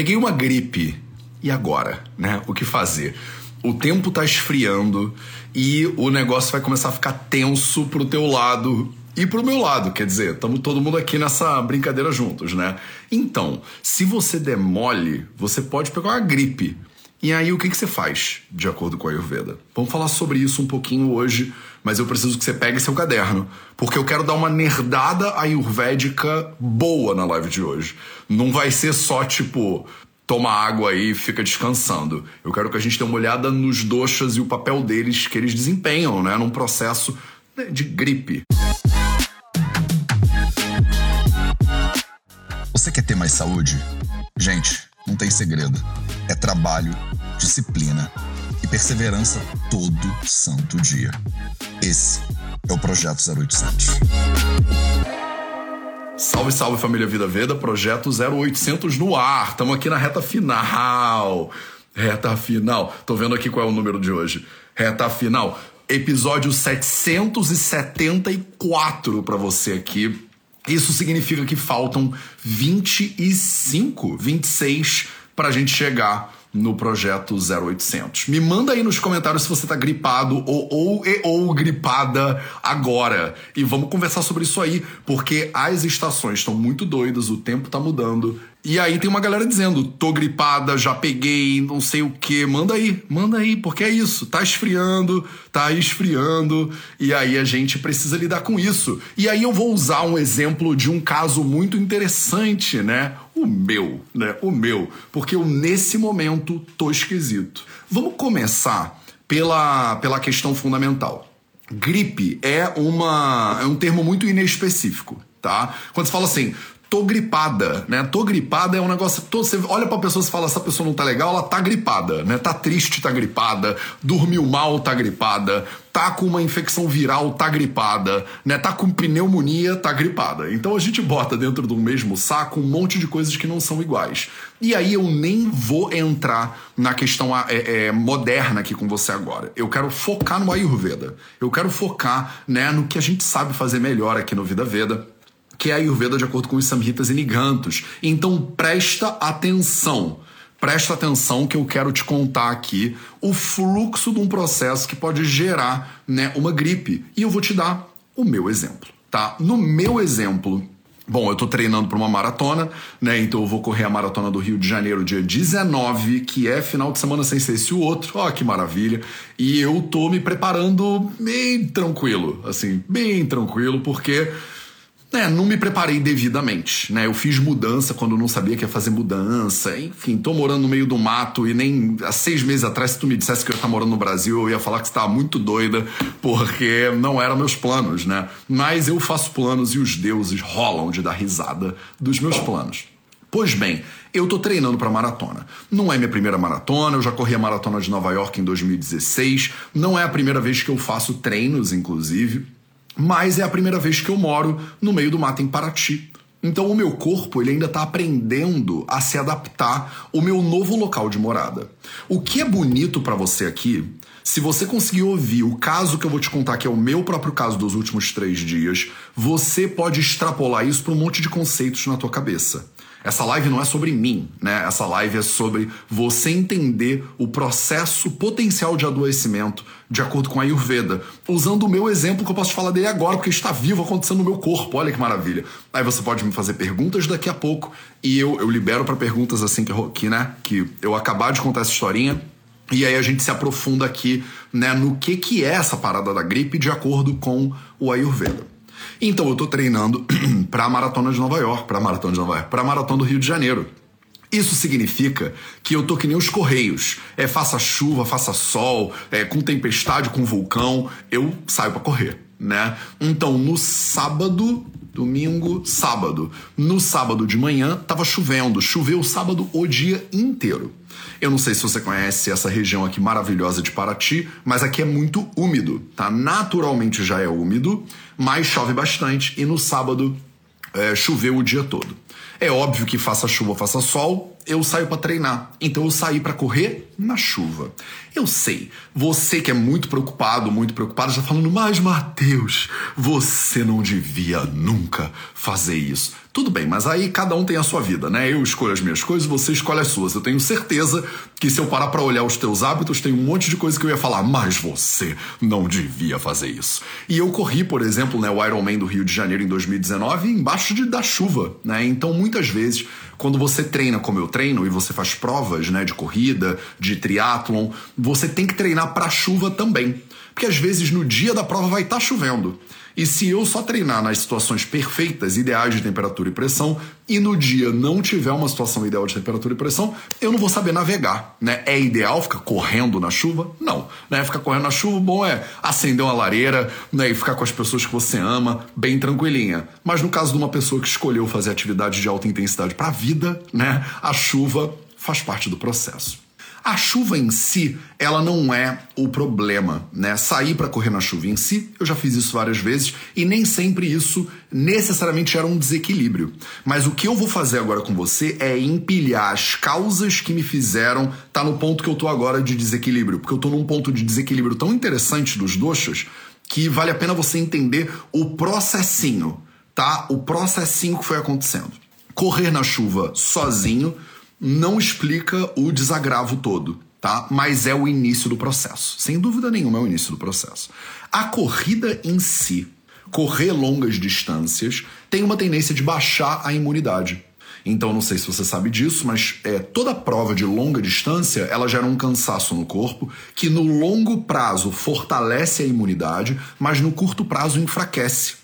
Peguei uma gripe. E agora, né? O que fazer? O tempo tá esfriando e o negócio vai começar a ficar tenso pro teu lado e pro meu lado, quer dizer, estamos todo mundo aqui nessa brincadeira juntos, né? Então, se você demole, você pode pegar uma gripe. E aí, o que, que você faz, de acordo com a Ayurveda? Vamos falar sobre isso um pouquinho hoje, mas eu preciso que você pegue seu caderno, porque eu quero dar uma nerdada ayurvédica boa na live de hoje. Não vai ser só tipo, toma água aí e fica descansando. Eu quero que a gente dê uma olhada nos doshas e o papel deles que eles desempenham, né, num processo de gripe. Você quer ter mais saúde? Gente, não tem segredo. É trabalho, disciplina e perseverança todo santo dia. Esse é o Projeto 0800. Salve, salve família Vida Veda, Projeto 0800 no ar. Estamos aqui na reta final. Reta final. Tô vendo aqui qual é o número de hoje. Reta final. Episódio 774 para você aqui isso significa que faltam 25, 26 para a gente chegar no projeto 0800. Me manda aí nos comentários se você tá gripado ou, ou, e, ou gripada agora. E vamos conversar sobre isso aí, porque as estações estão muito doidas, o tempo tá mudando. E aí tem uma galera dizendo, tô gripada, já peguei, não sei o que. Manda aí, manda aí, porque é isso. Tá esfriando, tá esfriando, e aí a gente precisa lidar com isso. E aí eu vou usar um exemplo de um caso muito interessante, né? O meu, né? O meu. Porque eu, nesse momento, tô esquisito. Vamos começar pela, pela questão fundamental. Gripe é, uma, é um termo muito inespecífico, tá? Quando você fala assim, tô gripada, né? Tô gripada é um negócio. Tô, você olha pra pessoa e fala, essa pessoa não tá legal, ela tá gripada, né? Tá triste, tá gripada, dormiu mal, tá gripada, tá com uma infecção viral, tá gripada, né? Tá com pneumonia, tá gripada. Então a gente bota dentro do mesmo saco um monte de coisas que não são iguais. E aí eu nem vou entrar na questão é, é, moderna aqui com você agora. Eu quero focar no Ayurveda. Eu quero focar, né, no que a gente sabe fazer melhor aqui no Vida Veda que é a Ayurveda de acordo com os Samhitas e Nigantos. Então presta atenção. Presta atenção que eu quero te contar aqui o fluxo de um processo que pode gerar né, uma gripe. E eu vou te dar o meu exemplo, tá? No meu exemplo, Bom, eu tô treinando para uma maratona, né? Então eu vou correr a maratona do Rio de Janeiro dia 19, que é final de semana sem ser esse o outro. Ó, que maravilha. E eu tô me preparando bem tranquilo, assim, bem tranquilo, porque é, não me preparei devidamente, né? Eu fiz mudança quando não sabia que ia fazer mudança. Enfim, tô morando no meio do mato e nem há seis meses atrás, se tu me dissesse que eu ia estar morando no Brasil, eu ia falar que você estava muito doida, porque não eram meus planos, né? Mas eu faço planos e os deuses rolam de dar risada dos meus planos. Pois bem, eu tô treinando para maratona. Não é minha primeira maratona, eu já corri a maratona de Nova York em 2016, não é a primeira vez que eu faço treinos, inclusive mas é a primeira vez que eu moro no meio do mato em Paraty. Então o meu corpo ele ainda está aprendendo a se adaptar ao meu novo local de morada. O que é bonito para você aqui, se você conseguir ouvir o caso que eu vou te contar, que é o meu próprio caso dos últimos três dias, você pode extrapolar isso para um monte de conceitos na tua cabeça. Essa live não é sobre mim, né? Essa live é sobre você entender o processo potencial de adoecimento de acordo com a Ayurveda, usando o meu exemplo que eu posso falar dele agora, porque está vivo acontecendo no meu corpo. Olha que maravilha. Aí você pode me fazer perguntas daqui a pouco e eu, eu libero para perguntas assim que, que, né, que eu acabar de contar essa historinha. E aí a gente se aprofunda aqui, né, no que que é essa parada da gripe de acordo com o Ayurveda. Então eu tô treinando para a maratona de Nova York, para a maratona de Nova York, para a maratona do Rio de Janeiro. Isso significa que eu tô que nem os correios. É faça chuva, faça sol, é, com tempestade, com vulcão, eu saio para correr, né? Então no sábado, domingo, sábado, no sábado de manhã tava chovendo, choveu o sábado o dia inteiro. Eu não sei se você conhece essa região aqui maravilhosa de Paraty, mas aqui é muito úmido, tá? Naturalmente já é úmido, mas chove bastante e no sábado é, choveu o dia todo. É óbvio que faça chuva, faça sol, eu saio para treinar. Então eu saí para correr na chuva. Eu sei, você que é muito preocupado, muito preocupado, já falando, mas Mateus, você não devia nunca fazer isso. Tudo bem, mas aí cada um tem a sua vida, né? Eu escolho as minhas coisas, você escolhe as suas. Eu tenho certeza que se eu parar para olhar os teus hábitos, tem um monte de coisa que eu ia falar, mas você não devia fazer isso. E eu corri, por exemplo, né, o Ironman do Rio de Janeiro em 2019 embaixo de, da chuva, né? Então muitas vezes quando você treina como eu treino e você faz provas, né, de corrida, de triatlon, você tem que treinar para chuva também. Porque às vezes no dia da prova vai estar tá chovendo. E se eu só treinar nas situações perfeitas, ideais de temperatura e pressão, e no dia não tiver uma situação ideal de temperatura e pressão, eu não vou saber navegar, né? É ideal ficar correndo na chuva? Não, né? Ficar correndo na chuva, bom é acender uma lareira, né, e ficar com as pessoas que você ama, bem tranquilinha. Mas no caso de uma pessoa que escolheu fazer atividade de alta intensidade para a vida, né, a chuva faz parte do processo. A chuva em si, ela não é o problema, né? Sair para correr na chuva em si, eu já fiz isso várias vezes e nem sempre isso necessariamente era um desequilíbrio. Mas o que eu vou fazer agora com você é empilhar as causas que me fizeram estar tá no ponto que eu tô agora de desequilíbrio, porque eu tô num ponto de desequilíbrio tão interessante dos doxas que vale a pena você entender o processinho, tá? O processinho que foi acontecendo. Correr na chuva sozinho não explica o desagravo todo, tá? Mas é o início do processo. Sem dúvida nenhuma é o início do processo. A corrida em si, correr longas distâncias, tem uma tendência de baixar a imunidade. Então, não sei se você sabe disso, mas é, toda prova de longa distância ela gera um cansaço no corpo que no longo prazo fortalece a imunidade, mas no curto prazo enfraquece.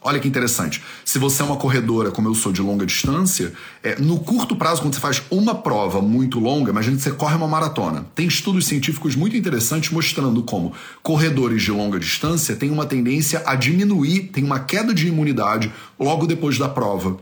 Olha que interessante. Se você é uma corredora, como eu sou, de longa distância, é, no curto prazo, quando você faz uma prova muito longa, imagina que você corre uma maratona. Tem estudos científicos muito interessantes mostrando como corredores de longa distância têm uma tendência a diminuir, tem uma queda de imunidade logo depois da prova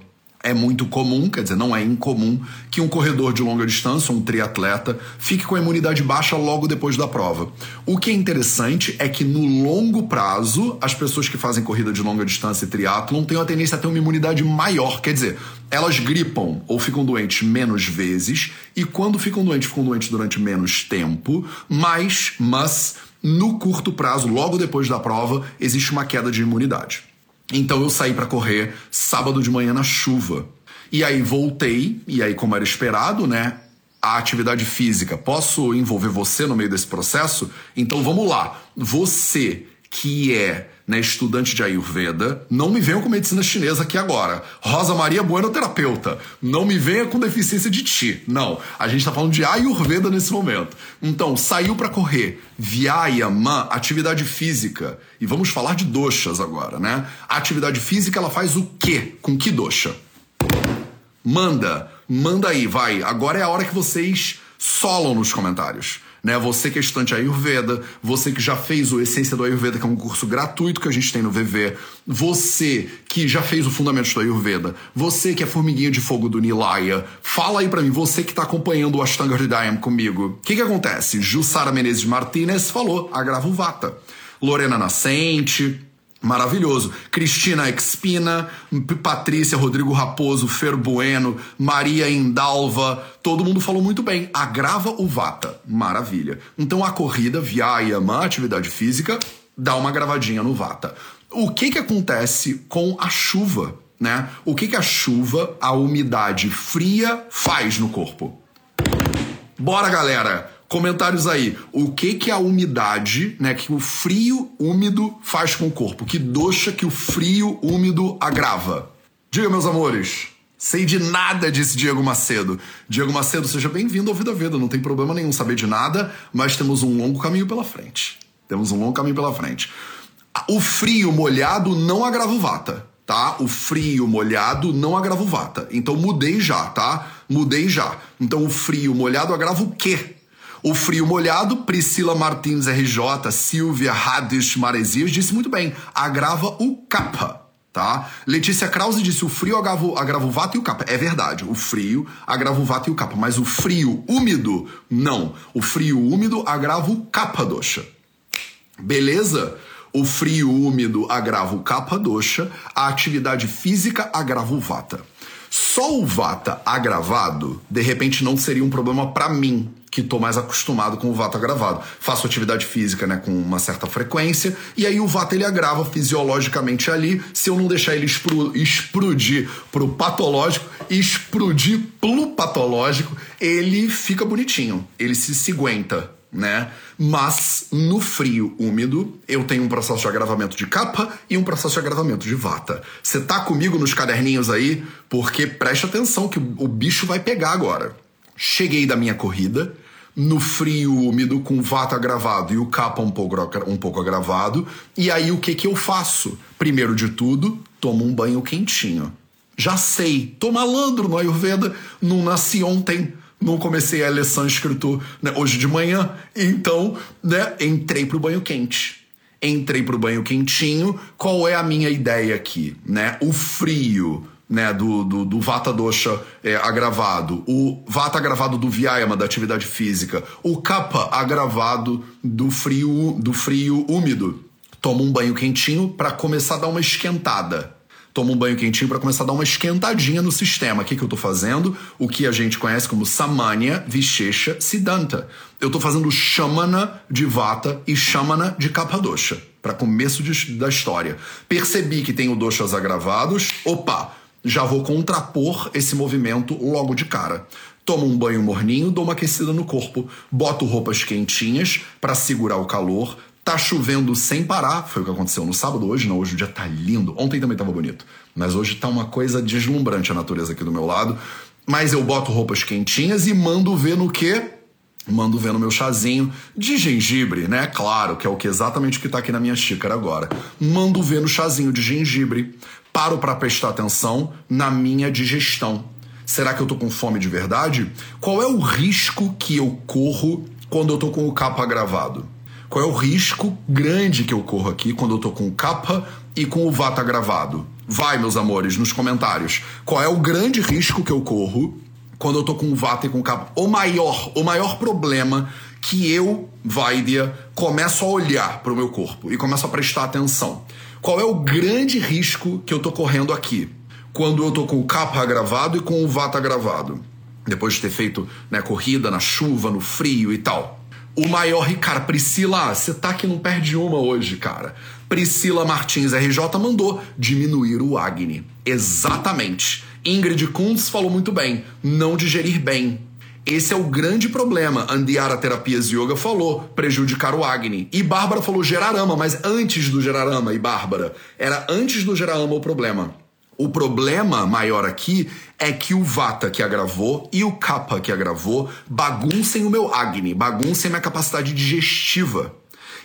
é muito comum, quer dizer, não é incomum, que um corredor de longa distância, um triatleta, fique com a imunidade baixa logo depois da prova. O que é interessante é que no longo prazo, as pessoas que fazem corrida de longa distância e triatlon têm a tendência a ter uma imunidade maior, quer dizer, elas gripam ou ficam doentes menos vezes, e quando ficam doentes, ficam doentes durante menos tempo, mas, mas no curto prazo, logo depois da prova, existe uma queda de imunidade. Então eu saí para correr sábado de manhã na chuva. E aí voltei, e aí, como era esperado, né? A atividade física. Posso envolver você no meio desse processo? Então vamos lá. Você que é né, estudante de Ayurveda, não me venha com medicina chinesa aqui agora. Rosa Maria Bueno, terapeuta. Não me venha com deficiência de ti. Não. A gente está falando de Ayurveda nesse momento. Então, saiu para correr. Vyayama, atividade física. E vamos falar de doshas agora, né? A atividade física, ela faz o quê? Com que dosha? Manda. Manda aí, vai. Agora é a hora que vocês solam nos comentários né? Você que é estudante Ayurveda, você que já fez o Essência do Ayurveda, que é um curso gratuito que a gente tem no VV, você que já fez o Fundamentos do Ayurveda, você que é formiguinha de fogo do Nilaya, fala aí para mim, você que tá acompanhando o Ashtanga Hridayam comigo. O que que acontece? Jussara Menezes Martinez falou, agrava o Vata. Lorena Nascente, Maravilhoso. Cristina Expina, Patrícia, Rodrigo Raposo, Fer Bueno, Maria Indalva, todo mundo falou muito bem. Agrava o Vata. Maravilha. Então a corrida, Vyayama, atividade física, dá uma gravadinha no Vata. O que que acontece com a chuva, né? O que que a chuva, a umidade fria faz no corpo? Bora, galera! Comentários aí. O que que a umidade, né, que o frio úmido faz com o corpo? Que doxa que o frio úmido agrava? Diga, meus amores. Sei de nada, disse Diego Macedo. Diego Macedo, seja bem-vindo ao Vida Vida. Não tem problema nenhum saber de nada, mas temos um longo caminho pela frente. Temos um longo caminho pela frente. O frio molhado não agrava o vata, tá? O frio molhado não agrava o vata. Então mudei já, tá? Mudei já. Então o frio molhado agrava o quê? O frio molhado, Priscila Martins RJ, Silvia Hadish Maresias disse muito bem, agrava o capa. Tá? Letícia Krause disse o frio agrava, agrava o vato e o capa. É verdade, o frio agrava o vato e o capa, mas o frio úmido, não. O frio úmido agrava o capa doxa. Beleza? O frio úmido agrava o capa doxa, a atividade física agrava o vata. Só o Vata agravado, de repente, não seria um problema para mim, que tô mais acostumado com o Vata agravado. Faço atividade física, né, com uma certa frequência, e aí o Vata ele agrava fisiologicamente ali. Se eu não deixar ele expru explodir pro patológico, explodir pro patológico, ele fica bonitinho, ele se, se aguenta né? Mas no frio úmido, eu tenho um processo de agravamento de capa e um processo de agravamento de vata. Você tá comigo nos caderninhos aí? Porque preste atenção que o bicho vai pegar agora. Cheguei da minha corrida, no frio úmido, com vata agravado e o capa um pouco, um pouco agravado. E aí o que, que eu faço? Primeiro de tudo, tomo um banho quentinho. Já sei, tô malandro no Ayurveda, não nasci ontem não comecei a ler sânscrito né, hoje de manhã, então né, entrei pro banho quente. Entrei pro banho quentinho. Qual é a minha ideia aqui? Né? O frio né, do, do, do Vata Dosha é, agravado, o Vata agravado do Vyayama, da atividade física, o Kapha agravado do frio, do frio úmido. Toma um banho quentinho para começar a dar uma esquentada tomo um banho quentinho para começar a dar uma esquentadinha no sistema. O que, que eu tô fazendo? O que a gente conhece como Samanya Vishesha Siddhanta. Eu tô fazendo Shamana de Vata e Shamana de Kapadosha, para começo de, da história. Percebi que tenho doshas agravados, opa, já vou contrapor esse movimento logo de cara. Tomo um banho morninho, dou uma aquecida no corpo, boto roupas quentinhas para segurar o calor, Tá chovendo sem parar, foi o que aconteceu no sábado hoje, não, hoje o dia tá lindo. Ontem também tava bonito, mas hoje tá uma coisa deslumbrante a natureza aqui do meu lado. Mas eu boto roupas quentinhas e mando ver no quê? Mando ver no meu chazinho de gengibre, né? Claro, que é o que exatamente o que tá aqui na minha xícara agora. Mando ver no chazinho de gengibre. Paro para prestar atenção na minha digestão. Será que eu tô com fome de verdade? Qual é o risco que eu corro quando eu tô com o capa gravado? Qual é o risco grande que eu corro aqui quando eu tô com o capa e com o vata gravado? Vai, meus amores, nos comentários. Qual é o grande risco que eu corro quando eu tô com o vata e com o capa? O maior, o maior problema que eu, Vaidya, começo a olhar para o meu corpo e começo a prestar atenção. Qual é o grande risco que eu tô correndo aqui? Quando eu tô com o capa gravado e com o vata gravado. Depois de ter feito né, corrida na chuva, no frio e tal o maior cara, Priscila, você tá que não perde uma hoje, cara. Priscila Martins RJ mandou diminuir o Agni. Exatamente. Ingrid Kuntz falou muito bem, não digerir bem. Esse é o grande problema. Andiara Terapias Yoga falou prejudicar o Agni. E Bárbara falou gerarama, mas antes do gerarama, e Bárbara, era antes do gerarama o problema. O problema maior aqui é que o Vata que agravou e o Kapha que agravou baguncem o meu Agni, baguncem minha capacidade digestiva.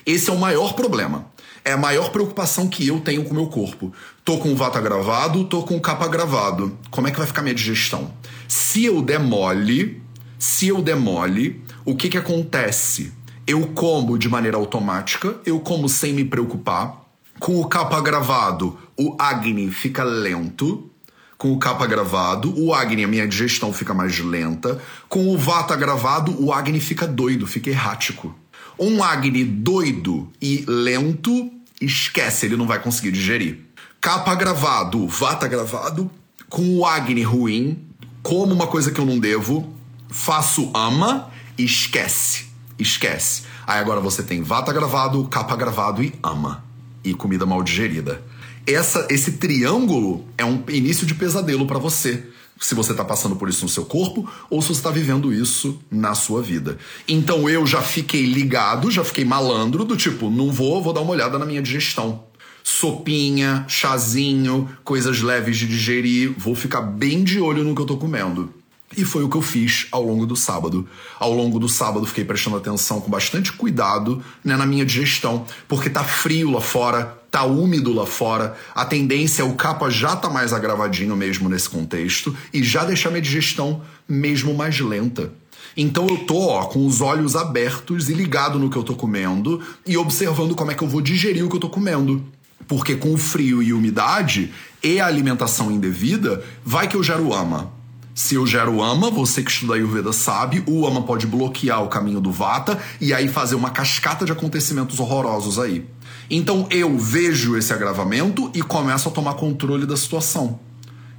Esse é o maior problema. É a maior preocupação que eu tenho com o meu corpo. Tô com o Vata agravado, tô com o Kapha agravado. Como é que vai ficar minha digestão? Se eu demole, se eu demole, o que que acontece? Eu como de maneira automática, eu como sem me preocupar, com o capa gravado, o Agni fica lento. Com o capa gravado, o Agni, a minha digestão fica mais lenta. Com o Vata gravado, o Agni fica doido, fica errático. Um Agni doido e lento, esquece, ele não vai conseguir digerir. Capa gravado, Vata gravado, com o Agni ruim, como uma coisa que eu não devo, faço ama, esquece. Esquece. Aí agora você tem Vata gravado, capa gravado e ama e comida mal digerida. Essa, esse triângulo é um início de pesadelo para você. Se você está passando por isso no seu corpo ou se você está vivendo isso na sua vida. Então eu já fiquei ligado, já fiquei malandro, do tipo, não vou, vou dar uma olhada na minha digestão. Sopinha, chazinho, coisas leves de digerir, vou ficar bem de olho no que eu tô comendo. E foi o que eu fiz ao longo do sábado. Ao longo do sábado fiquei prestando atenção com bastante cuidado né, na minha digestão, porque tá frio lá fora, tá úmido lá fora. A tendência é o capa já tá mais agravadinho mesmo nesse contexto e já deixar minha digestão mesmo mais lenta. Então eu tô ó, com os olhos abertos e ligado no que eu tô comendo e observando como é que eu vou digerir o que eu tô comendo. Porque com o frio e umidade e a alimentação indevida, vai que eu gero ama se eu gero ama, você que estuda Ayurveda sabe, o ama pode bloquear o caminho do Vata e aí fazer uma cascata de acontecimentos horrorosos aí. Então eu vejo esse agravamento e começo a tomar controle da situação.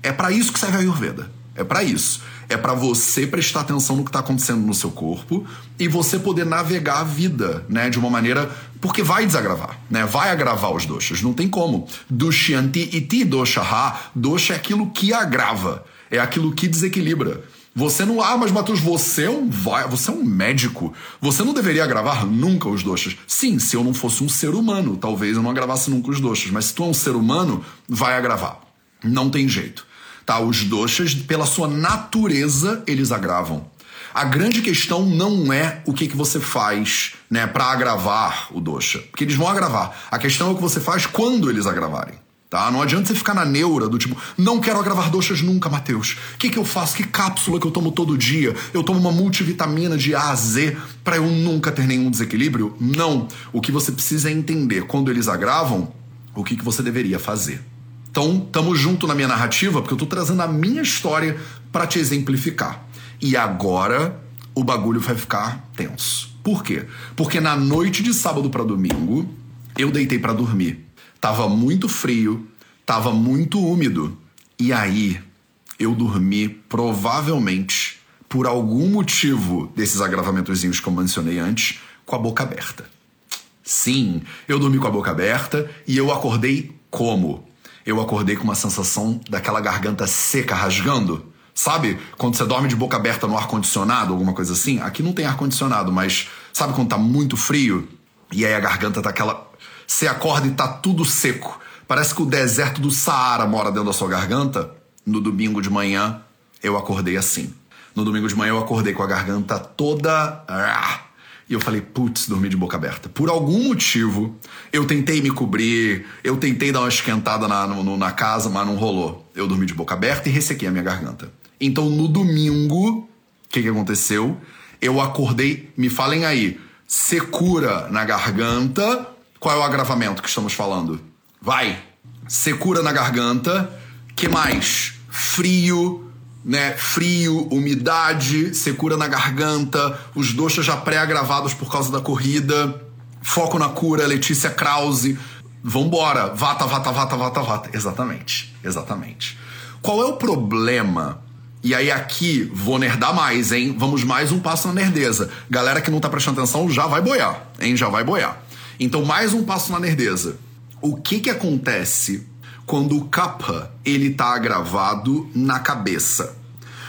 É para isso que serve a Ayurveda. É para isso. É para você prestar atenção no que está acontecendo no seu corpo e você poder navegar a vida, né, de uma maneira porque vai desagravar, né? Vai agravar os doshas, não tem como. Dushyanti iti doshaha, dosha é aquilo que agrava, é aquilo que desequilibra. Você não, ah, mas Matheus, você é um você é um médico. Você não deveria agravar nunca os doshas. Sim, se eu não fosse um ser humano, talvez eu não agravasse nunca os doshas, mas se tu é um ser humano, vai agravar. Não tem jeito. Tá, os doshas, pela sua natureza, eles agravam. A grande questão não é o que, que você faz né, para agravar o dosha, porque eles vão agravar. A questão é o que você faz quando eles agravarem. Tá? Não adianta você ficar na neura do tipo, não quero agravar doxas nunca, Matheus. O que, que eu faço? Que cápsula que eu tomo todo dia? Eu tomo uma multivitamina de A a Z para eu nunca ter nenhum desequilíbrio? Não. O que você precisa é entender quando eles agravam, o que, que você deveria fazer. Então, tamo junto na minha narrativa, porque eu tô trazendo a minha história para te exemplificar. E agora o bagulho vai ficar tenso. Por quê? Porque na noite de sábado para domingo, eu deitei para dormir. Tava muito frio, tava muito úmido. E aí, eu dormi provavelmente por algum motivo desses agravamentozinhos que eu mencionei antes, com a boca aberta. Sim, eu dormi com a boca aberta e eu acordei como? eu acordei com uma sensação daquela garganta seca rasgando. Sabe? Quando você dorme de boca aberta no ar-condicionado, alguma coisa assim. Aqui não tem ar-condicionado, mas sabe quando tá muito frio? E aí a garganta tá aquela. Você acorda e tá tudo seco. Parece que o deserto do Saara mora dentro da sua garganta. No domingo de manhã, eu acordei assim. No domingo de manhã, eu acordei com a garganta toda. E eu falei, putz, dormi de boca aberta. Por algum motivo, eu tentei me cobrir, eu tentei dar uma esquentada na, no, na casa, mas não rolou. Eu dormi de boca aberta e ressequei a minha garganta. Então, no domingo, o que, que aconteceu? Eu acordei, me falem aí, secura na garganta. Qual é o agravamento que estamos falando? Vai! Secura na garganta. que mais? Frio, né, frio, umidade, secura na garganta, os doxas já pré-agravados por causa da corrida, foco na cura, Letícia Krause. Vambora, vata, vata, vata, vata, vata. Exatamente, exatamente. Qual é o problema? E aí aqui vou nerdar mais, hein? Vamos mais um passo na nerdeza. Galera que não tá prestando atenção já vai boiar, hein? Já vai boiar. Então mais um passo na nerdeza. O que que acontece quando o kapha ele tá agravado na cabeça.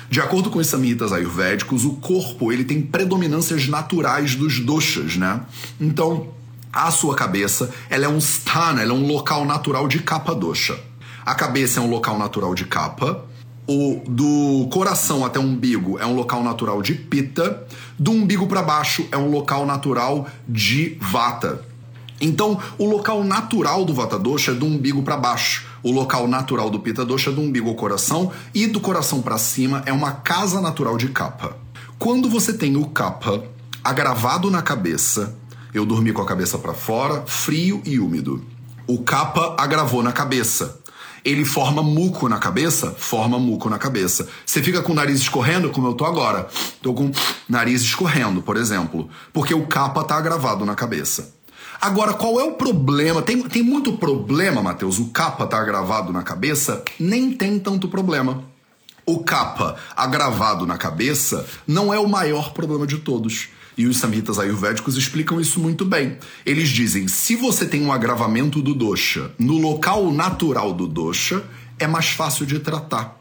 De acordo com os samhitas ayurvédicos, o corpo ele tem predominâncias naturais dos doshas, né? Então, a sua cabeça, ela é um sthana, ela é um local natural de kapha dosha. A cabeça é um local natural de kapha, o do coração até o umbigo é um local natural de pita, do umbigo para baixo é um local natural de vata. Então, o local natural do Vata Dosha é do umbigo para baixo. O local natural do Pitta Dosha é do umbigo ao coração e do coração para cima é uma casa natural de capa. Quando você tem o capa agravado na cabeça, eu dormi com a cabeça para fora, frio e úmido. O capa agravou na cabeça. Ele forma muco na cabeça? Forma muco na cabeça. Você fica com o nariz escorrendo, como eu tô agora. Tô com o nariz escorrendo, por exemplo. Porque o capa tá agravado na cabeça. Agora, qual é o problema? Tem, tem muito problema, Matheus. O capa tá agravado na cabeça? Nem tem tanto problema. O capa agravado na cabeça não é o maior problema de todos. E os samhitas ayurvédicos explicam isso muito bem. Eles dizem: se você tem um agravamento do dosha no local natural do dosha, é mais fácil de tratar.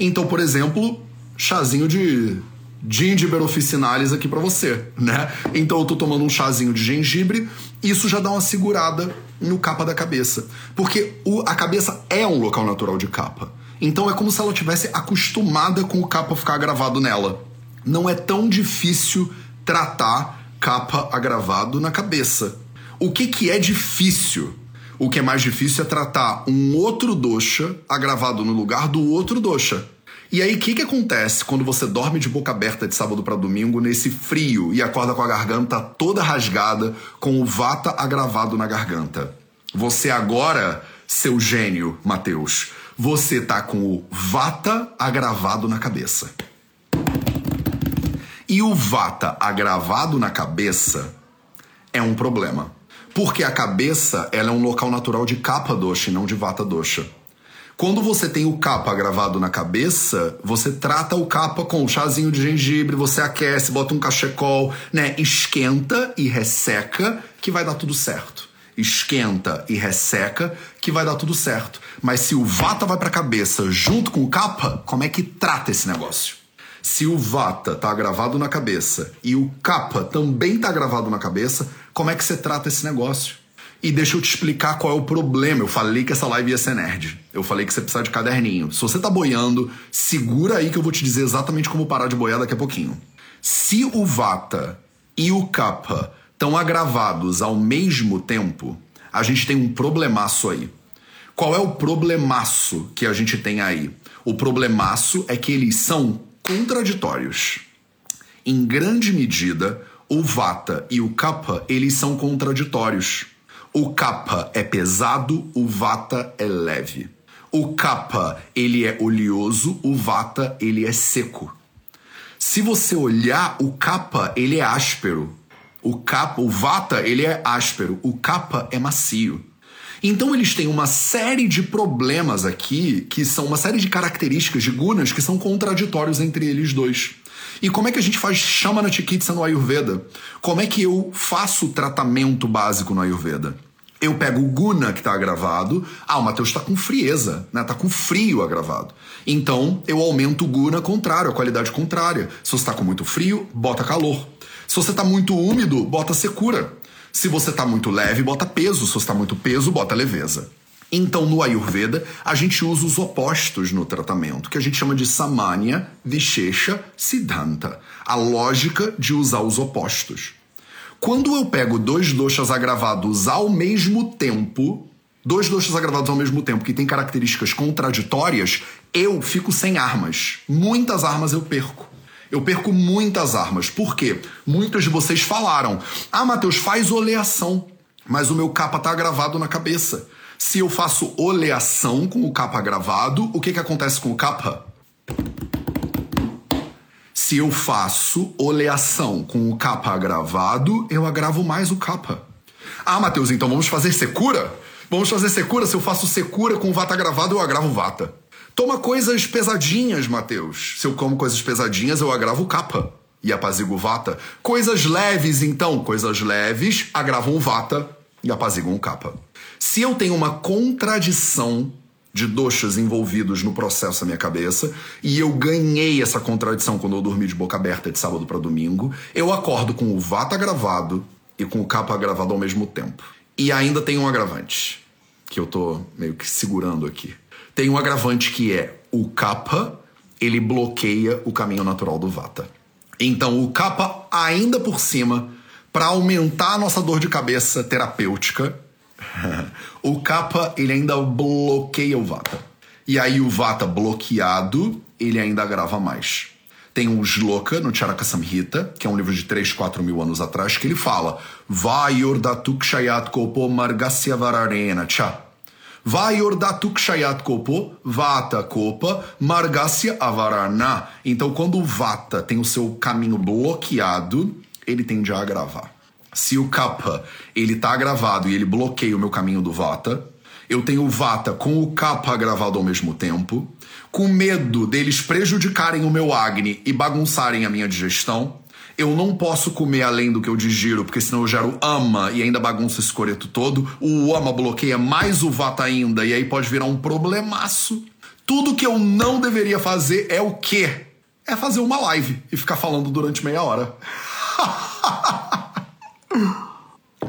Então, por exemplo, chazinho de gengibre officinalis aqui para você, né? Então eu tô tomando um chazinho de gengibre, isso já dá uma segurada no capa da cabeça, porque o, a cabeça é um local natural de capa. Então é como se ela tivesse acostumada com o capa ficar gravado nela. Não é tão difícil tratar capa agravado na cabeça. O que que é difícil? O que é mais difícil é tratar um outro dosha agravado no lugar do outro dosha. E aí, o que, que acontece quando você dorme de boca aberta de sábado para domingo nesse frio e acorda com a garganta toda rasgada, com o vata agravado na garganta? Você agora, seu gênio, Mateus, você tá com o vata agravado na cabeça. E o vata agravado na cabeça é um problema. Porque a cabeça ela é um local natural de capa dosha e não de vata dosha. Quando você tem o capa gravado na cabeça, você trata o capa com um chazinho de gengibre, você aquece, bota um cachecol, né? Esquenta e resseca, que vai dar tudo certo. Esquenta e resseca, que vai dar tudo certo. Mas se o vata vai pra cabeça junto com o capa, como é que trata esse negócio? Se o vata tá gravado na cabeça e o capa também tá gravado na cabeça, como é que você trata esse negócio? E deixa eu te explicar qual é o problema. Eu falei que essa live ia ser nerd. Eu falei que você precisa de caderninho. Se você tá boiando, segura aí que eu vou te dizer exatamente como parar de boiar daqui a pouquinho. Se o Vata e o Kapha estão agravados ao mesmo tempo, a gente tem um problemaço aí. Qual é o problemaço que a gente tem aí? O problemaço é que eles são contraditórios. Em grande medida, o Vata e o Kapha, eles são contraditórios. O kappa é pesado, o vata é leve. O kappa, ele é oleoso, o vata, ele é seco. Se você olhar, o kappa, ele é áspero. O kappa, o vata, ele é áspero, o kappa é macio. Então eles têm uma série de problemas aqui, que são uma série de características de gunas que são contraditórios entre eles dois. E como é que a gente faz chama na chikitsa no Ayurveda? Como é que eu faço o tratamento básico no Ayurveda? Eu pego o guna que está agravado. Ah, o Matheus está com frieza, né? Tá com frio agravado. Então eu aumento o guna contrário, a qualidade contrária. Se você está com muito frio, bota calor. Se você está muito úmido, bota secura. Se você está muito leve, bota peso. Se você está muito peso, bota leveza. Então, no Ayurveda, a gente usa os opostos no tratamento, que a gente chama de Samanya, Vishesha, Siddhanta. A lógica de usar os opostos. Quando eu pego dois doshas agravados ao mesmo tempo, dois doshas agravados ao mesmo tempo que têm características contraditórias, eu fico sem armas. Muitas armas eu perco. Eu perco muitas armas. Por quê? Muitos de vocês falaram: Ah, Matheus, faz oleação. Mas o meu capa tá gravado na cabeça. Se eu faço oleação com o capa gravado, o que, que acontece com o capa? Se eu faço oleação com o capa gravado, eu agravo mais o capa. Ah, Matheus, então vamos fazer secura? Vamos fazer secura? Se eu faço secura com vata gravado, eu agravo vata. Toma coisas pesadinhas, Matheus. Se eu como coisas pesadinhas, eu agravo capa e apazigo vata. Coisas leves, então, coisas leves agravam vata e apaziguam capa. Se eu tenho uma contradição de doxas envolvidos no processo na minha cabeça e eu ganhei essa contradição quando eu dormi de boca aberta de sábado para domingo, eu acordo com o vata gravado e com o capa gravado ao mesmo tempo. E ainda tem um agravante que eu tô meio que segurando aqui. Tem um agravante que é o capa, ele bloqueia o caminho natural do vata. Então o capa ainda por cima para aumentar a nossa dor de cabeça terapêutica, o kappa ele ainda bloqueia o vata. E aí o vata bloqueado, ele ainda agrava mais. Tem um Shloka no Charaka Samhita, que é um livro de 3, 4 mil anos atrás, que ele fala Vayordatuk Shayat Kopo Margasya Vararena Cha. Vayordatuk Shayat Kopo Vata Kopa Margasya Avarana. Então, quando o Vata tem o seu caminho bloqueado, ele tende a agravar. Se o kappa ele tá gravado e ele bloqueia o meu caminho do vata, eu tenho o vata com o kappa gravado ao mesmo tempo, com medo deles prejudicarem o meu agni e bagunçarem a minha digestão. Eu não posso comer além do que eu digiro, porque senão eu gero ama e ainda bagunça esse coreto todo. O ama bloqueia mais o vata ainda, e aí pode virar um problemaço. Tudo que eu não deveria fazer é o quê? É fazer uma live e ficar falando durante meia hora.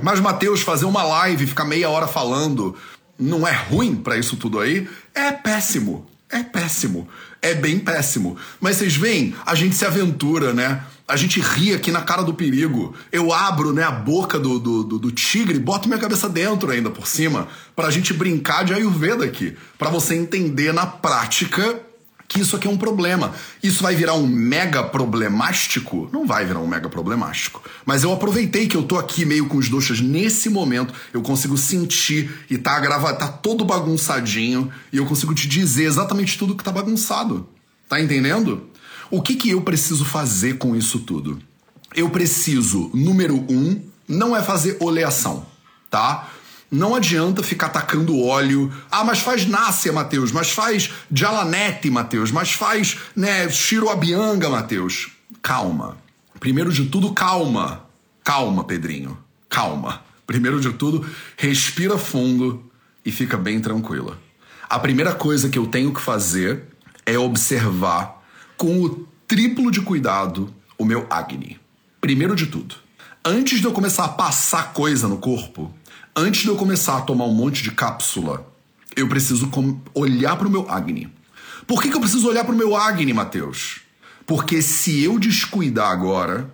Mas, Matheus, fazer uma live ficar meia hora falando não é ruim para isso tudo aí? É péssimo. É péssimo. É bem péssimo. Mas vocês veem, a gente se aventura, né? A gente ri aqui na cara do perigo. Eu abro né, a boca do, do, do, do tigre, boto minha cabeça dentro ainda por cima, pra gente brincar de Ayurveda aqui. para você entender na prática que isso aqui é um problema. Isso vai virar um mega problemástico? Não vai virar um mega problemástico. Mas eu aproveitei que eu tô aqui meio com os doxas nesse momento, eu consigo sentir e tá gravado, tá todo bagunçadinho e eu consigo te dizer exatamente tudo que tá bagunçado. Tá entendendo? O que que eu preciso fazer com isso tudo? Eu preciso, número um, não é fazer oleação, tá? Não adianta ficar tacando óleo. Ah, mas faz Nácia, Matheus. Mas faz Jalanete, Matheus. Mas faz, né, Shiro Abianga, Matheus. Calma. Primeiro de tudo, calma. Calma, Pedrinho. Calma. Primeiro de tudo, respira fundo e fica bem tranquila. A primeira coisa que eu tenho que fazer é observar com o triplo de cuidado o meu Agni. Primeiro de tudo, antes de eu começar a passar coisa no corpo, antes de eu começar a tomar um monte de cápsula, eu preciso olhar para o meu Agni. Por que, que eu preciso olhar para o meu Agni, Matheus? Porque se eu descuidar agora,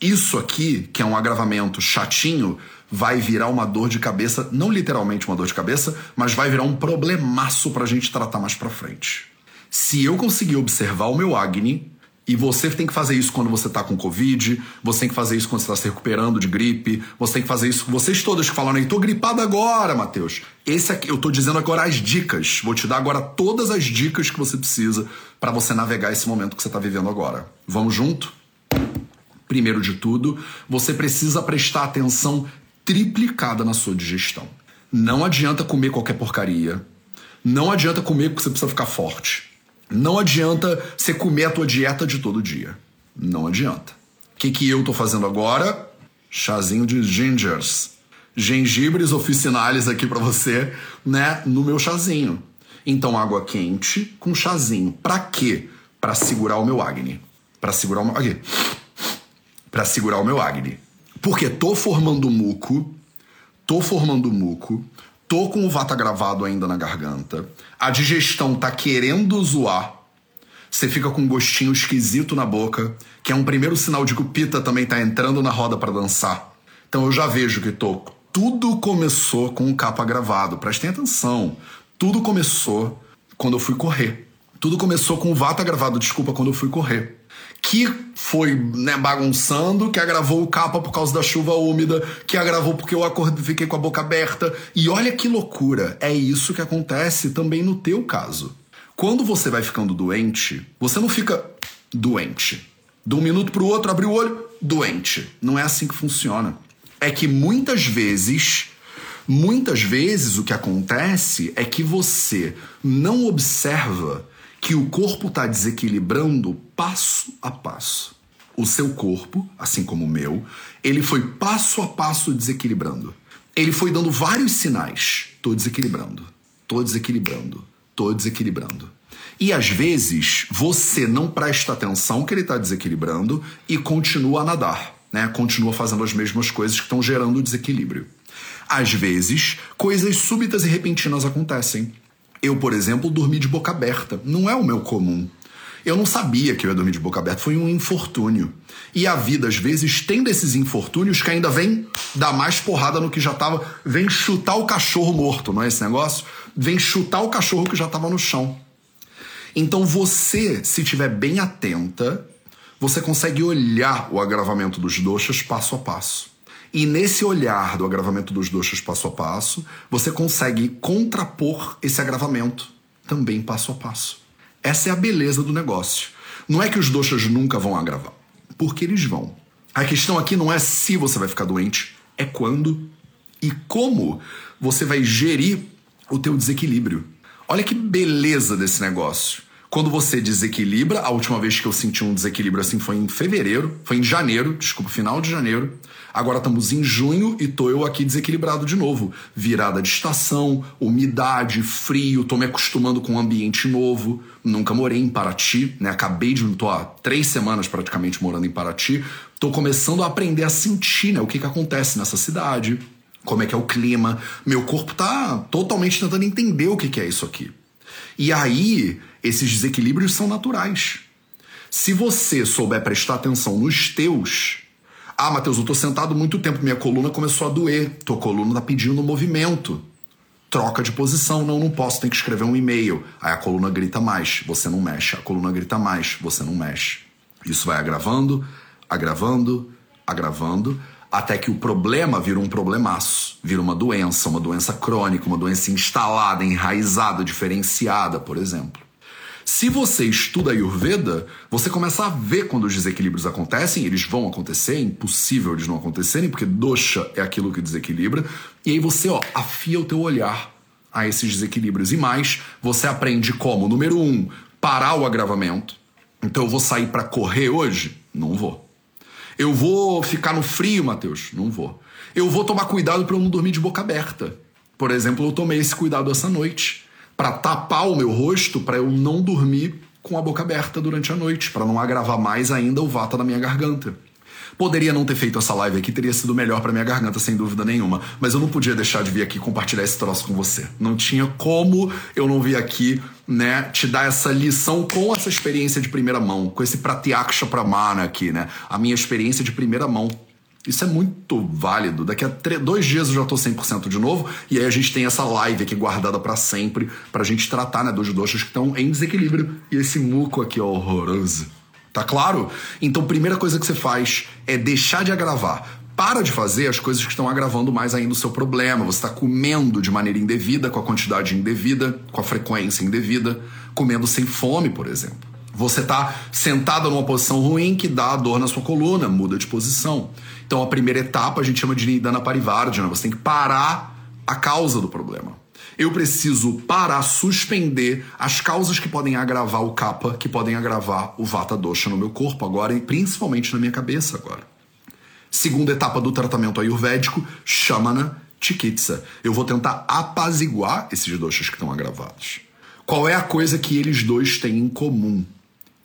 isso aqui, que é um agravamento chatinho, vai virar uma dor de cabeça, não literalmente uma dor de cabeça, mas vai virar um problemaço pra gente tratar mais pra frente. Se eu conseguir observar o meu Agni, e você tem que fazer isso quando você tá com Covid, você tem que fazer isso quando você tá se recuperando de gripe, você tem que fazer isso. Vocês todos que falam aí, tô gripado agora, Matheus. Esse aqui, eu tô dizendo agora as dicas. Vou te dar agora todas as dicas que você precisa para você navegar esse momento que você tá vivendo agora. Vamos junto? Primeiro de tudo, você precisa prestar atenção triplicada na sua digestão. Não adianta comer qualquer porcaria. Não adianta comer porque você precisa ficar forte. Não adianta você comer a tua dieta de todo dia. Não adianta. O que, que eu tô fazendo agora? Chazinho de gingers. Gengibres oficinais aqui para você, né? No meu chazinho. Então, água quente com chazinho. Pra quê? Pra segurar o meu acne. Pra segurar o meu. Aqui. Pra segurar o meu acne. Porque tô formando muco, tô formando muco, tô com o vata gravado ainda na garganta, a digestão tá querendo zoar, você fica com um gostinho esquisito na boca, que é um primeiro sinal de que o pita também tá entrando na roda para dançar. Então eu já vejo que tô. Tudo começou com o capa gravado, prestem atenção. Tudo começou quando eu fui correr. Tudo começou com o vata gravado, desculpa, quando eu fui correr que foi né, bagunçando, que agravou o capa por causa da chuva úmida, que agravou porque eu acordei, fiquei com a boca aberta. E olha que loucura, é isso que acontece também no teu caso. Quando você vai ficando doente, você não fica doente. De um minuto para o outro, abre o olho, doente. Não é assim que funciona. É que muitas vezes, muitas vezes o que acontece é que você não observa que o corpo está desequilibrando passo a passo. O seu corpo, assim como o meu, ele foi passo a passo desequilibrando. Ele foi dando vários sinais. Tô desequilibrando, tô desequilibrando, tô desequilibrando. E às vezes você não presta atenção que ele está desequilibrando e continua a nadar, né? Continua fazendo as mesmas coisas que estão gerando desequilíbrio. Às vezes, coisas súbitas e repentinas acontecem. Eu, por exemplo, dormi de boca aberta. Não é o meu comum. Eu não sabia que eu ia dormir de boca aberta, foi um infortúnio. E a vida, às vezes, tem desses infortúnios que ainda vem dar mais porrada no que já tava. Vem chutar o cachorro morto, não é esse negócio? Vem chutar o cachorro que já tava no chão. Então você, se estiver bem atenta, você consegue olhar o agravamento dos doxas passo a passo. E nesse olhar do agravamento dos doxas passo a passo, você consegue contrapor esse agravamento também passo a passo. Essa é a beleza do negócio. Não é que os doxas nunca vão agravar, porque eles vão. A questão aqui não é se você vai ficar doente, é quando e como você vai gerir o teu desequilíbrio. Olha que beleza desse negócio. Quando você desequilibra, a última vez que eu senti um desequilíbrio assim foi em fevereiro, foi em janeiro, desculpa, final de janeiro. Agora estamos em junho e tô eu aqui desequilibrado de novo. Virada de estação, umidade, frio, tô me acostumando com um ambiente novo. Nunca morei em Paraty, né? Acabei de. tô há três semanas praticamente morando em Paraty. Tô começando a aprender a sentir, né? O que que acontece nessa cidade, como é que é o clima. Meu corpo tá totalmente tentando entender o que que é isso aqui. E aí, esses desequilíbrios são naturais. Se você souber prestar atenção nos teus, ah, Matheus, eu tô sentado muito tempo, minha coluna começou a doer. Tua coluna tá pedindo movimento. Troca de posição. Não, não posso, tem que escrever um e-mail. Aí a coluna grita mais, você não mexe. A coluna grita mais, você não mexe. Isso vai agravando, agravando, agravando, até que o problema vira um problemaço. Vira uma doença, uma doença crônica, uma doença instalada, enraizada, diferenciada, por exemplo. Se você estuda Ayurveda, você começa a ver quando os desequilíbrios acontecem, eles vão acontecer, é impossível eles não acontecerem, porque dosha é aquilo que desequilibra, e aí você ó, afia o teu olhar a esses desequilíbrios. E mais, você aprende como, número um, parar o agravamento. Então eu vou sair para correr hoje? Não vou. Eu vou ficar no frio, Matheus? Não vou. Eu vou tomar cuidado para eu não dormir de boca aberta. Por exemplo, eu tomei esse cuidado essa noite para tapar o meu rosto para eu não dormir com a boca aberta durante a noite, para não agravar mais ainda o vata da minha garganta. Poderia não ter feito essa live aqui, teria sido melhor para minha garganta, sem dúvida nenhuma. Mas eu não podia deixar de vir aqui compartilhar esse troço com você. Não tinha como eu não vir aqui, né, te dar essa lição com essa experiência de primeira mão, com esse pratyaksha pramana aqui, né? A minha experiência de primeira mão. Isso é muito válido. Daqui a dois dias eu já tô 100% de novo. E aí a gente tem essa live aqui guardada para sempre, pra gente tratar, né, dos doxas que estão em desequilíbrio. E esse muco aqui, ó, horroroso. Tá claro? Então, primeira coisa que você faz é deixar de agravar. Para de fazer as coisas que estão agravando mais ainda o seu problema. Você está comendo de maneira indevida, com a quantidade indevida, com a frequência indevida, comendo sem fome, por exemplo. Você está sentado numa posição ruim que dá dor na sua coluna, muda de posição. Então a primeira etapa a gente chama de Nidana Parivardhana, você tem que parar a causa do problema. Eu preciso parar, suspender as causas que podem agravar o kapha, que podem agravar o vata dosha no meu corpo agora e principalmente na minha cabeça agora. Segunda etapa do tratamento ayurvédico, Shamana Chikitsa. Eu vou tentar apaziguar esses doshas que estão agravados. Qual é a coisa que eles dois têm em comum?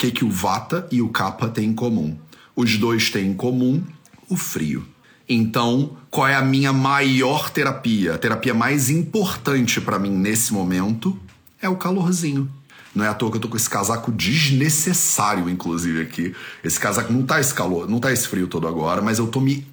que, que o Vata e o Kapha têm em comum? Os dois têm em comum o frio. Então, qual é a minha maior terapia? A terapia mais importante para mim nesse momento é o calorzinho. Não é à toa que eu tô com esse casaco desnecessário, inclusive, aqui. Esse casaco não tá esse calor, não tá esse frio todo agora, mas eu tô me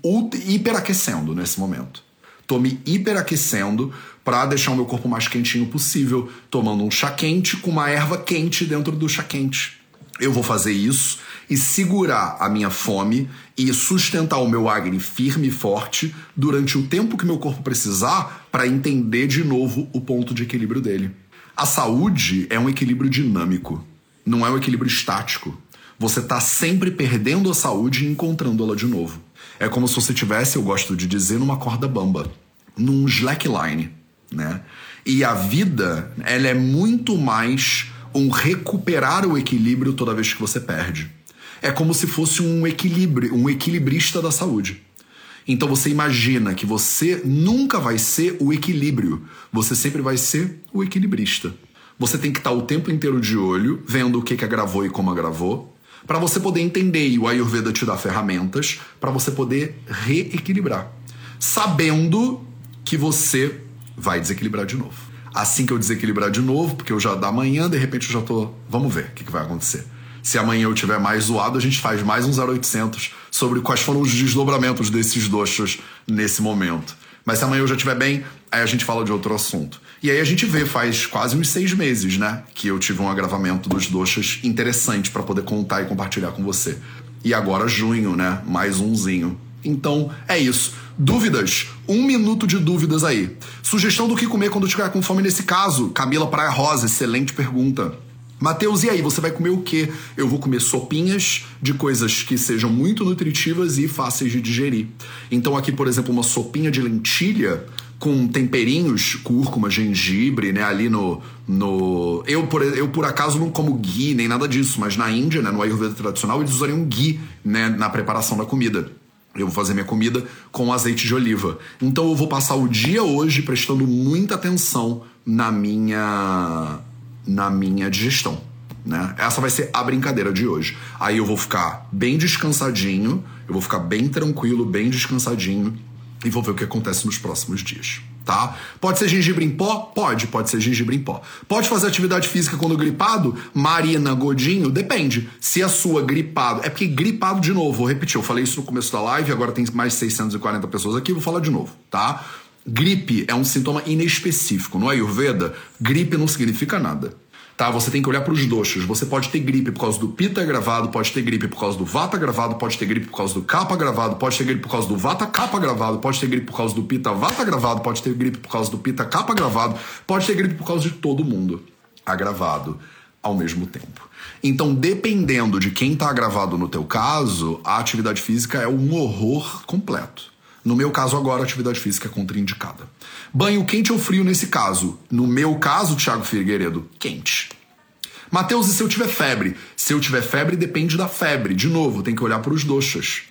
hiperaquecendo nesse momento. Tô me hiperaquecendo para deixar o meu corpo mais quentinho possível, tomando um chá quente com uma erva quente dentro do chá quente eu vou fazer isso e segurar a minha fome e sustentar o meu agni firme e forte durante o tempo que meu corpo precisar para entender de novo o ponto de equilíbrio dele. A saúde é um equilíbrio dinâmico, não é um equilíbrio estático. Você está sempre perdendo a saúde e encontrando ela de novo. É como se você tivesse, eu gosto de dizer, numa corda bamba, num slackline, né? E a vida, ela é muito mais um recuperar o equilíbrio toda vez que você perde. É como se fosse um equilíbrio, um equilibrista da saúde. Então você imagina que você nunca vai ser o equilíbrio, você sempre vai ser o equilibrista. Você tem que estar o tempo inteiro de olho, vendo o que, que agravou e como agravou, para você poder entender e o Ayurveda te dá ferramentas para você poder reequilibrar, sabendo que você vai desequilibrar de novo assim que eu desequilibrar de novo, porque eu já da manhã, de repente eu já tô. Vamos ver o que, que vai acontecer. Se amanhã eu tiver mais zoado, a gente faz mais um 0800 sobre quais foram os desdobramentos desses doxos nesse momento. Mas se amanhã eu já estiver bem, aí a gente fala de outro assunto. E aí a gente vê, faz quase uns seis meses, né? Que eu tive um agravamento dos doxas interessante para poder contar e compartilhar com você. E agora junho, né? Mais umzinho. Então é isso. Dúvidas? Um minuto de dúvidas aí. Sugestão do que comer quando estiver com fome nesse caso? Camila Praia Rosa, excelente pergunta. Mateus, e aí, você vai comer o quê? Eu vou comer sopinhas de coisas que sejam muito nutritivas e fáceis de digerir. Então, aqui, por exemplo, uma sopinha de lentilha com temperinhos, cúrcuma, gengibre, né? Ali no. no... Eu, por, eu, por acaso, não como ghee nem nada disso, mas na Índia, né, no Ayurveda tradicional, eles usariam ghee né, na preparação da comida. Eu vou fazer minha comida com azeite de oliva. Então eu vou passar o dia hoje prestando muita atenção na minha na minha digestão, né? Essa vai ser a brincadeira de hoje. Aí eu vou ficar bem descansadinho, eu vou ficar bem tranquilo, bem descansadinho e vou ver o que acontece nos próximos dias tá? Pode ser gengibre em pó? Pode, pode ser gengibre em pó. Pode fazer atividade física quando gripado? Marina, Godinho? Depende. Se a sua gripado. É porque gripado, de novo, vou repetir, eu falei isso no começo da live, agora tem mais de 640 pessoas aqui, vou falar de novo, tá? Gripe é um sintoma inespecífico. No Ayurveda, gripe não significa nada tá? Você tem que olhar para os doxos. Você pode ter gripe por causa do pita gravado, pode ter gripe por causa do vata gravado, pode ter gripe por causa do kapha gravado, pode ter gripe por causa do vata kapha gravado, pode ter gripe por causa do pita vata gravado, pode ter gripe por causa do pita kapha gravado, pode ter gripe por causa de todo mundo agravado. ao mesmo tempo. Então, dependendo de quem está gravado no teu caso, a atividade física é um horror completo. No meu caso agora, atividade física é contraindicada. Banho quente ou frio nesse caso? No meu caso, Thiago Figueiredo, quente. Mateus, e se eu tiver febre? Se eu tiver febre, depende da febre. De novo, tem que olhar para os doxas.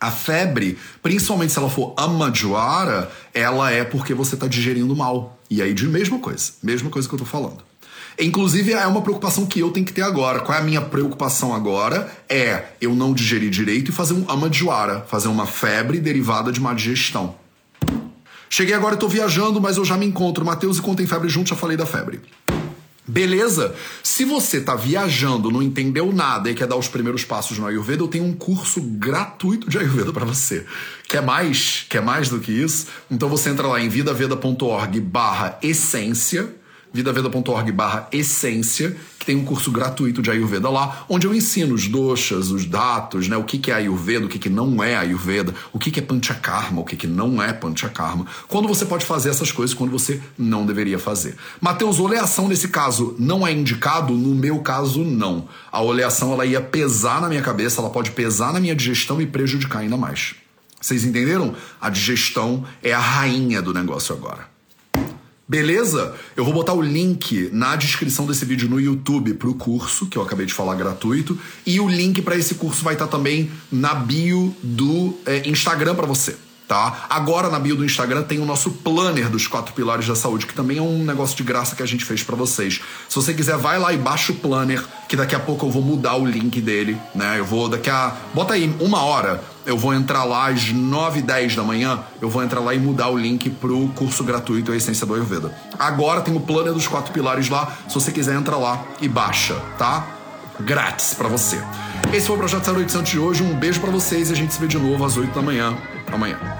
A febre, principalmente se ela for amajuara, ela é porque você está digerindo mal. E aí, de mesma coisa, mesma coisa que eu tô falando. Inclusive, é uma preocupação que eu tenho que ter agora. Qual é a minha preocupação agora? É eu não digerir direito e fazer um amajuara, fazer uma febre derivada de má digestão. Cheguei agora e tô viajando, mas eu já me encontro. Matheus e Contem Febre junto, já falei da febre. Beleza? Se você tá viajando, não entendeu nada e quer dar os primeiros passos no Ayurveda, eu tenho um curso gratuito de Ayurveda para você. Quer mais? Quer mais do que isso? Então você entra lá em vidaveda.org barra essência vidaveda.org barra essência, que tem um curso gratuito de Ayurveda lá, onde eu ensino os doshas, os datos, né, o que, que é Ayurveda, o que, que não é Ayurveda, o que, que é Panchakarma, o que, que não é Panchakarma, quando você pode fazer essas coisas, quando você não deveria fazer. Mateus, oleação nesse caso não é indicado? No meu caso, não. A oleação ela ia pesar na minha cabeça, ela pode pesar na minha digestão e prejudicar ainda mais. Vocês entenderam? A digestão é a rainha do negócio agora. Beleza? Eu vou botar o link na descrição desse vídeo no YouTube pro curso, que eu acabei de falar gratuito, e o link para esse curso vai estar tá também na bio do é, Instagram para você. Tá? Agora na bio do Instagram tem o nosso planner dos quatro pilares da saúde, que também é um negócio de graça que a gente fez para vocês. Se você quiser, vai lá e baixa o planner, que daqui a pouco eu vou mudar o link dele, né? Eu vou daqui a. Bota aí, uma hora eu vou entrar lá às 9 e 10 da manhã, eu vou entrar lá e mudar o link pro curso gratuito A Essência do Ayurveda. Agora tem o planner dos quatro pilares lá, se você quiser entra lá e baixa, tá? Grátis para você. Esse foi o Projeto 0800 de hoje, um beijo para vocês e a gente se vê de novo às 8 da manhã amanhã.